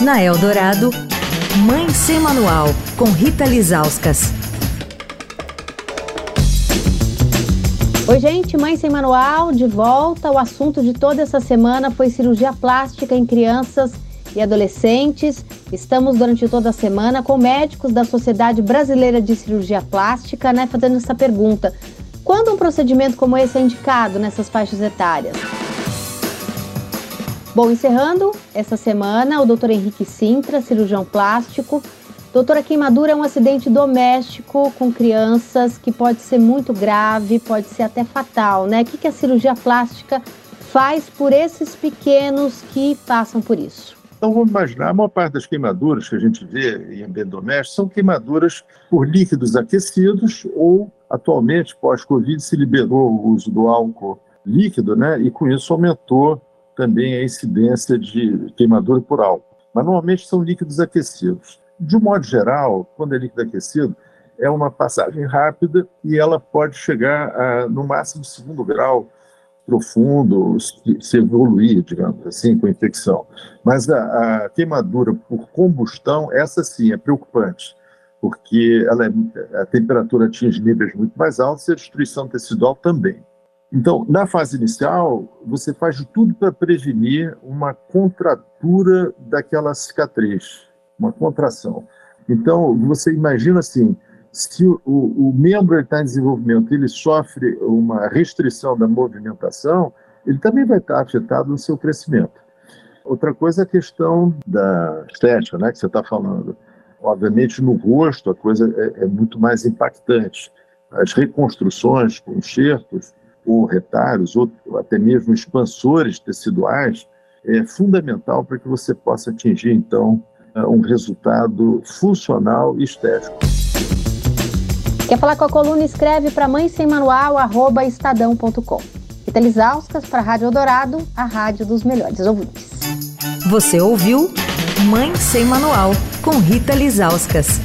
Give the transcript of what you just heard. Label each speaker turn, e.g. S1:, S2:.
S1: Na Eldorado, Mãe Sem Manual, com Rita Lizauskas.
S2: Oi, gente, Mãe Sem Manual, de volta. O assunto de toda essa semana foi cirurgia plástica em crianças e adolescentes. Estamos durante toda a semana com médicos da Sociedade Brasileira de Cirurgia Plástica, né, fazendo essa pergunta. Quando um procedimento como esse é indicado nessas faixas etárias? Bom, encerrando essa semana, o doutor Henrique Sintra, cirurgião plástico. Doutora, queimadura é um acidente doméstico com crianças que pode ser muito grave, pode ser até fatal, né? O que a cirurgia plástica faz por esses pequenos que passam por isso?
S3: Então vamos imaginar, a maior parte das queimaduras que a gente vê em ambiente doméstico são queimaduras por líquidos aquecidos ou, atualmente, pós-Covid, se liberou o uso do álcool líquido, né? E com isso aumentou também a incidência de queimadura por álcool. Mas normalmente são líquidos aquecidos. De um modo geral, quando é líquido aquecido, é uma passagem rápida e ela pode chegar a, no máximo segundo grau profundo, se evoluir, digamos assim, com infecção. Mas a, a queimadura por combustão, essa sim é preocupante, porque ela é, a temperatura atinge níveis muito mais altos e a destruição tecidual também. Então, na fase inicial, você faz de tudo para prevenir uma contratura daquela cicatriz, uma contração. Então, você imagina assim, se o, o membro está em desenvolvimento ele sofre uma restrição da movimentação, ele também vai estar afetado no seu crescimento. Outra coisa é a questão da estética, né, que você está falando. Obviamente, no rosto, a coisa é, é muito mais impactante. As reconstruções com enxertos, ou retalhos, ou até mesmo expansores teciduais, é fundamental para que você possa atingir, então, é, um resultado funcional e estético.
S2: Quer falar com a coluna? Escreve para mãe sem manual, arroba estadão.com. Rita Lisauskas para a Rádio Eldorado, a rádio dos melhores ouvintes.
S1: Você ouviu Mãe Sem Manual, com Rita Lisauskas.